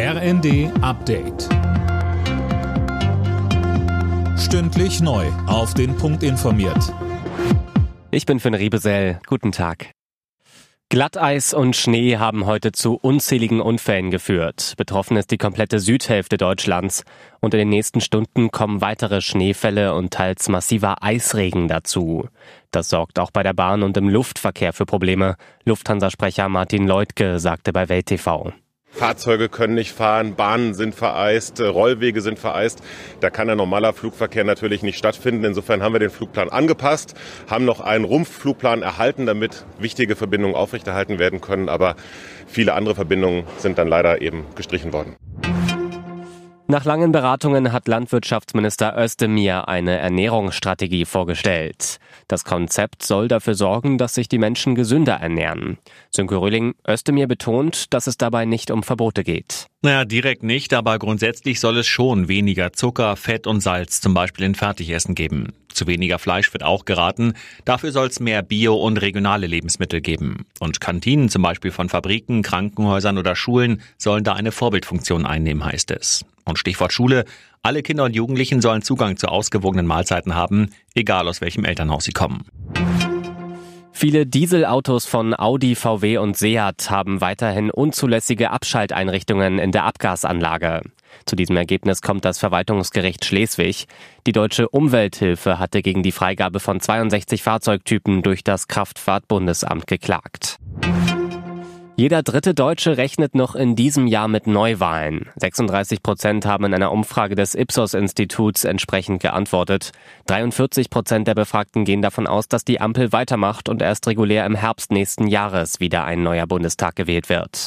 RND Update. Stündlich neu. Auf den Punkt informiert. Ich bin Finn Riebesell. Guten Tag. Glatteis und Schnee haben heute zu unzähligen Unfällen geführt. Betroffen ist die komplette Südhälfte Deutschlands. Und in den nächsten Stunden kommen weitere Schneefälle und teils massiver Eisregen dazu. Das sorgt auch bei der Bahn und im Luftverkehr für Probleme. Lufthansa-Sprecher Martin Leutke sagte bei Welt TV. Fahrzeuge können nicht fahren, Bahnen sind vereist, äh, Rollwege sind vereist. Da kann ein normaler Flugverkehr natürlich nicht stattfinden. Insofern haben wir den Flugplan angepasst, haben noch einen Rumpfflugplan erhalten, damit wichtige Verbindungen aufrechterhalten werden können. Aber viele andere Verbindungen sind dann leider eben gestrichen worden. Nach langen Beratungen hat Landwirtschaftsminister Özdemir eine Ernährungsstrategie vorgestellt. Das Konzept soll dafür sorgen, dass sich die Menschen gesünder ernähren. Sönke Röhling, Özdemir betont, dass es dabei nicht um Verbote geht. Naja, direkt nicht, aber grundsätzlich soll es schon weniger Zucker, Fett und Salz zum Beispiel in Fertigessen geben. Zu weniger Fleisch wird auch geraten. Dafür soll es mehr Bio- und regionale Lebensmittel geben. Und Kantinen zum Beispiel von Fabriken, Krankenhäusern oder Schulen sollen da eine Vorbildfunktion einnehmen, heißt es. Und Stichwort Schule. Alle Kinder und Jugendlichen sollen Zugang zu ausgewogenen Mahlzeiten haben, egal aus welchem Elternhaus sie kommen. Viele Dieselautos von Audi, VW und Seat haben weiterhin unzulässige Abschalteinrichtungen in der Abgasanlage. Zu diesem Ergebnis kommt das Verwaltungsgericht Schleswig. Die deutsche Umwelthilfe hatte gegen die Freigabe von 62 Fahrzeugtypen durch das Kraftfahrtbundesamt geklagt. Jeder dritte Deutsche rechnet noch in diesem Jahr mit Neuwahlen. 36 Prozent haben in einer Umfrage des Ipsos-Instituts entsprechend geantwortet. 43 Prozent der Befragten gehen davon aus, dass die Ampel weitermacht und erst regulär im Herbst nächsten Jahres wieder ein neuer Bundestag gewählt wird.